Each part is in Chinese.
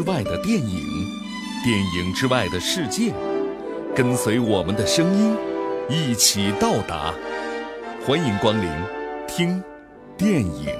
之外的电影，电影之外的世界，跟随我们的声音，一起到达。欢迎光临，听电影。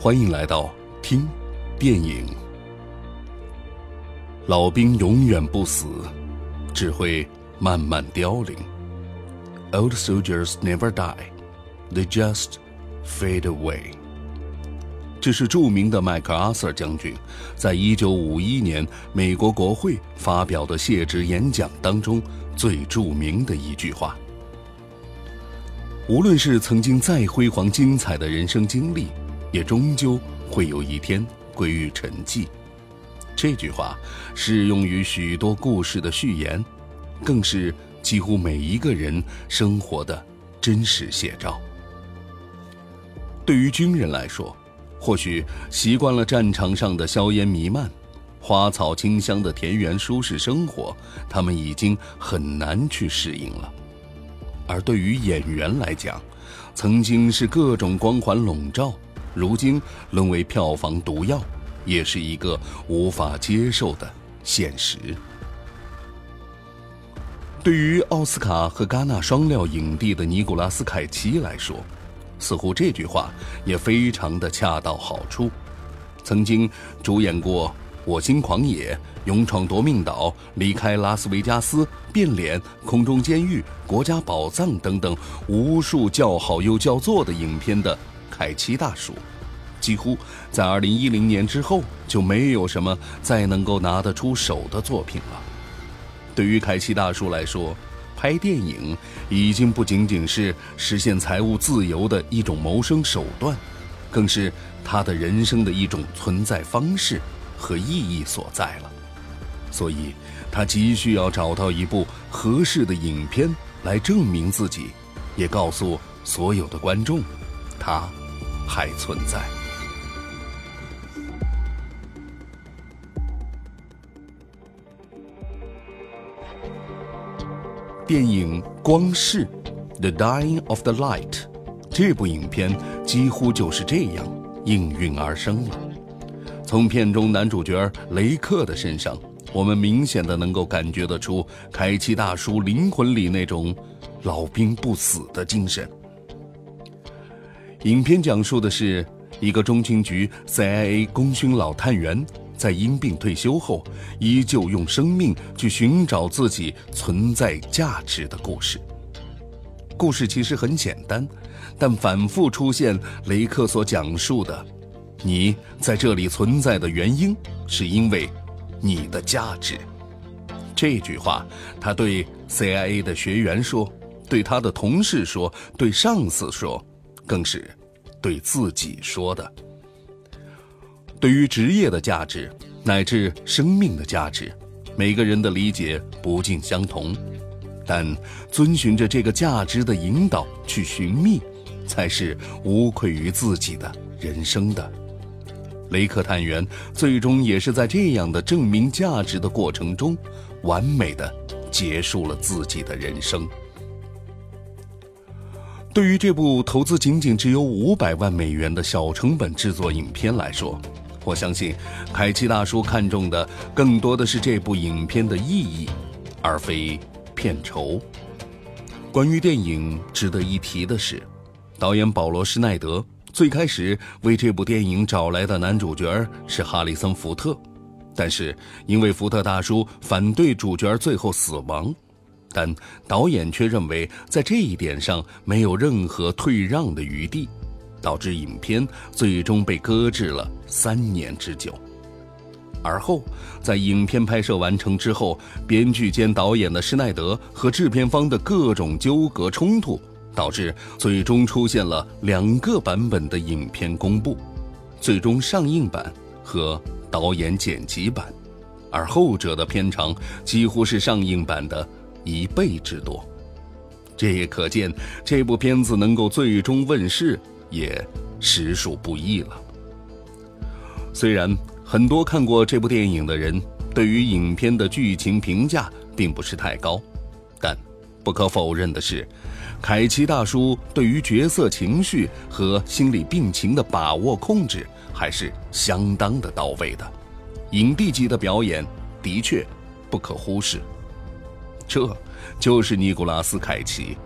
欢迎来到听电影。老兵永远不死，只会慢慢凋零。Old soldiers never die, they just fade away。这是著名的麦克阿瑟将军在一九五一年美国国会发表的谢职演讲当中最著名的一句话。无论是曾经再辉煌精彩的人生经历。也终究会有一天归于沉寂。这句话适用于许多故事的序言，更是几乎每一个人生活的真实写照。对于军人来说，或许习惯了战场上的硝烟弥漫、花草清香的田园舒适生活，他们已经很难去适应了；而对于演员来讲，曾经是各种光环笼罩。如今沦为票房毒药，也是一个无法接受的现实。对于奥斯卡和戛纳双料影帝的尼古拉斯凯奇来说，似乎这句话也非常的恰到好处。曾经主演过《我心狂野》《勇闯夺命岛》《离开拉斯维加斯》《变脸》《空中监狱》《国家宝藏》等等无数叫好又叫座的影片的。凯奇大叔，几乎在二零一零年之后就没有什么再能够拿得出手的作品了。对于凯奇大叔来说，拍电影已经不仅仅是实现财务自由的一种谋生手段，更是他的人生的一种存在方式和意义所在了。所以，他急需要找到一部合适的影片来证明自己，也告诉所有的观众，他。还存在。电影《光逝》（The Dying of the Light） 这部影片几乎就是这样应运而生了。从片中男主角雷克的身上，我们明显的能够感觉得出凯奇大叔灵魂里那种老兵不死的精神。影片讲述的是一个中情局 CIA 功勋老探员，在因病退休后，依旧用生命去寻找自己存在价值的故事。故事其实很简单，但反复出现雷克所讲述的：“你在这里存在的原因，是因为你的价值。”这句话，他对 CIA 的学员说，对他的同事说，对上司说。更是对自己说的。对于职业的价值乃至生命的价值，每个人的理解不尽相同，但遵循着这个价值的引导去寻觅，才是无愧于自己的人生的。雷克探员最终也是在这样的证明价值的过程中，完美的结束了自己的人生。对于这部投资仅仅只有五百万美元的小成本制作影片来说，我相信凯奇大叔看中的更多的是这部影片的意义，而非片酬。关于电影，值得一提的是，导演保罗·施耐德最开始为这部电影找来的男主角是哈里森·福特，但是因为福特大叔反对主角最后死亡。但导演却认为，在这一点上没有任何退让的余地，导致影片最终被搁置了三年之久。而后，在影片拍摄完成之后，编剧兼导演的施耐德和制片方的各种纠葛冲突，导致最终出现了两个版本的影片公布：最终上映版和导演剪辑版，而后者的片长几乎是上映版的。一倍之多，这也可见这部片子能够最终问世也实属不易了。虽然很多看过这部电影的人对于影片的剧情评价并不是太高，但不可否认的是，凯奇大叔对于角色情绪和心理病情的把握控制还是相当的到位的，影帝级的表演的确不可忽视。这就是尼古拉斯凯奇，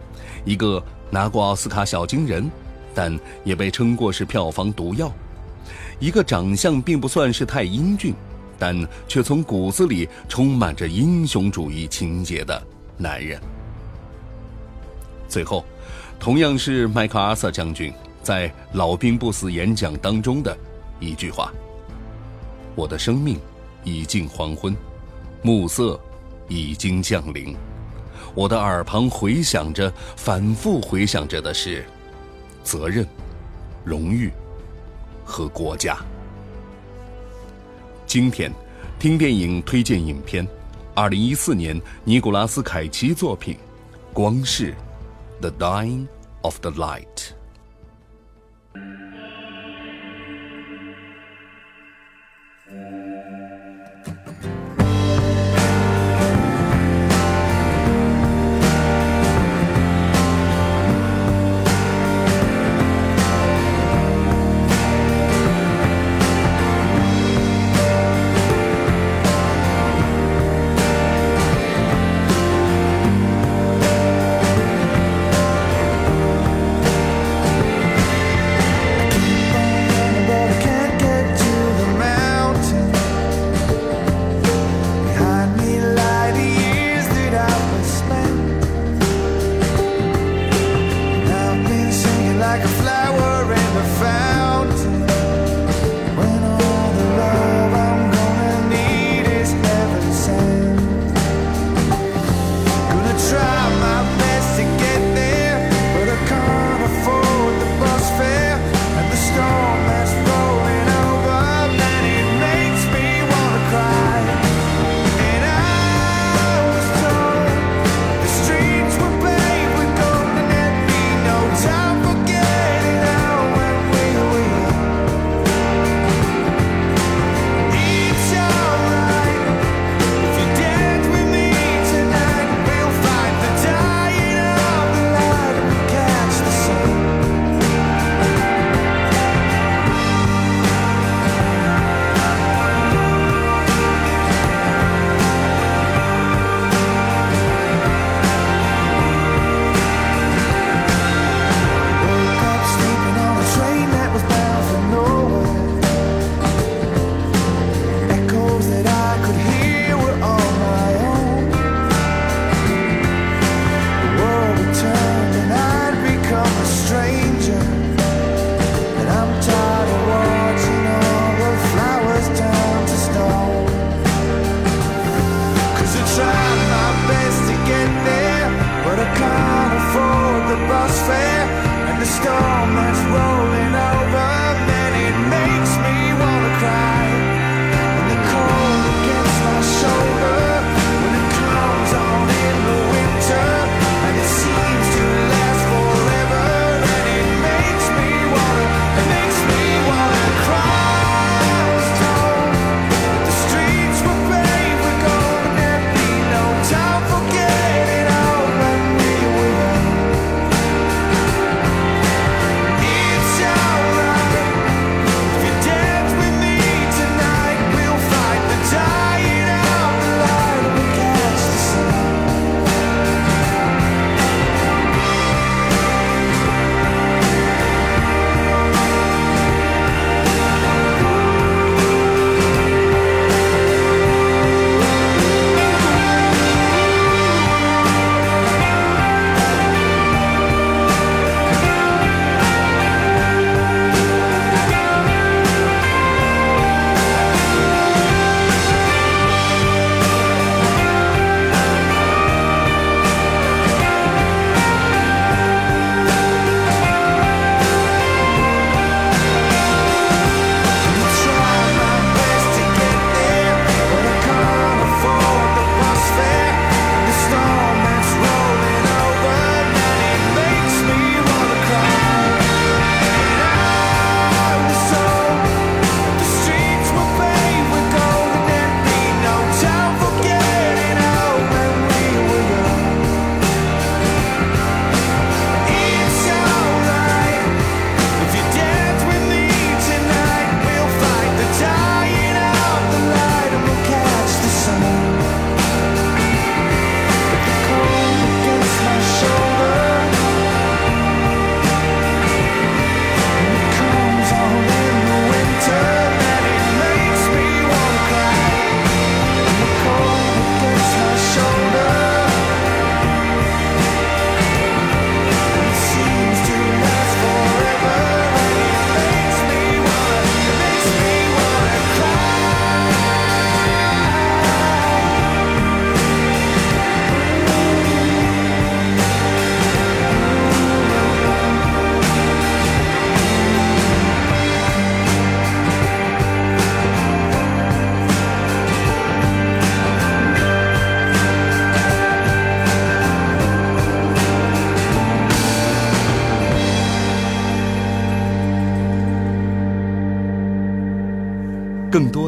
一个拿过奥斯卡小金人，但也被称过是票房毒药。一个长相并不算是太英俊，但却从骨子里充满着英雄主义情节的男人。最后，同样是麦克阿瑟将军在老兵不死演讲当中的一句话：“我的生命已近黄昏，暮色已经降临，我的耳旁回响着，反复回响着的是责任、荣誉。”和国家。今天，听电影推荐影片，二零一四年尼古拉斯凯奇作品《光是 The Dying of the Light》。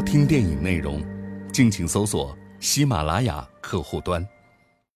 听电影内容，敬请搜索喜马拉雅客户端。